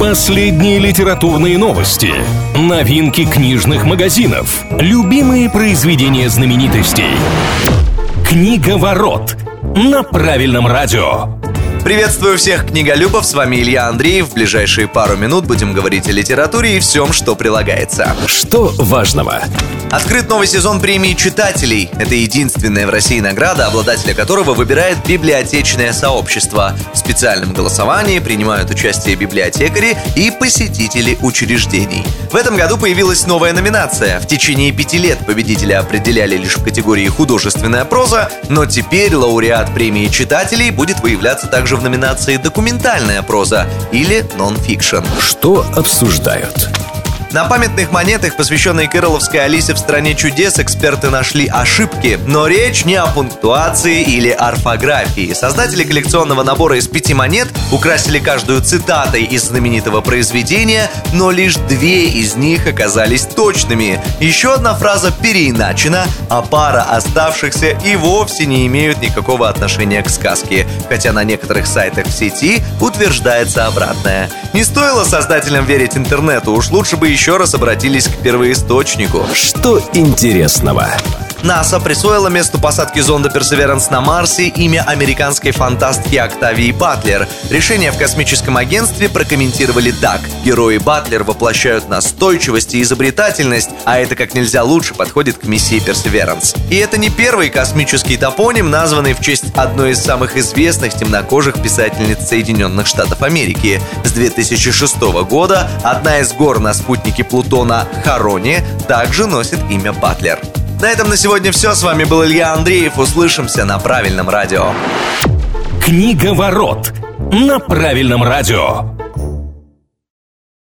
Последние литературные новости, новинки книжных магазинов, любимые произведения знаменитостей. Книга ворот на правильном радио. Приветствую всех книголюбов, с вами Илья Андреев. В ближайшие пару минут будем говорить о литературе и всем, что прилагается. Что важного? Открыт новый сезон премии читателей. Это единственная в России награда, обладателя которого выбирает библиотечное сообщество. В специальном голосовании принимают участие библиотекари и посетители учреждений. В этом году появилась новая номинация. В течение пяти лет победителя определяли лишь в категории художественная проза, но теперь лауреат премии читателей будет выявляться также также в номинации «Документальная проза» или «Нон-фикшн». Что обсуждают? На памятных монетах, посвященной кэрролловской Алисе в «Стране чудес», эксперты нашли ошибки. Но речь не о пунктуации или орфографии. Создатели коллекционного набора из пяти монет украсили каждую цитатой из знаменитого произведения, но лишь две из них оказались точными. Еще одна фраза переиначена, а пара оставшихся и вовсе не имеют никакого отношения к сказке, хотя на некоторых сайтах в сети утверждается обратное. Не стоило создателям верить интернету, уж лучше бы еще еще раз обратились к первоисточнику. Что интересного? НАСА присвоила месту посадки зонда Perseverance на Марсе имя американской фантастки Октавии Батлер. Решение в космическом агентстве прокомментировали так. Герои Батлер воплощают настойчивость и изобретательность, а это как нельзя лучше подходит к миссии Perseverance. И это не первый космический топоним, названный в честь одной из самых известных темнокожих писательниц Соединенных Штатов Америки. С 2006 года одна из гор на спутнике Плутона Харони также носит имя Батлер. На этом на сегодня все. С вами был Илья Андреев. Услышимся на правильном радио. Книга ворот на правильном радио.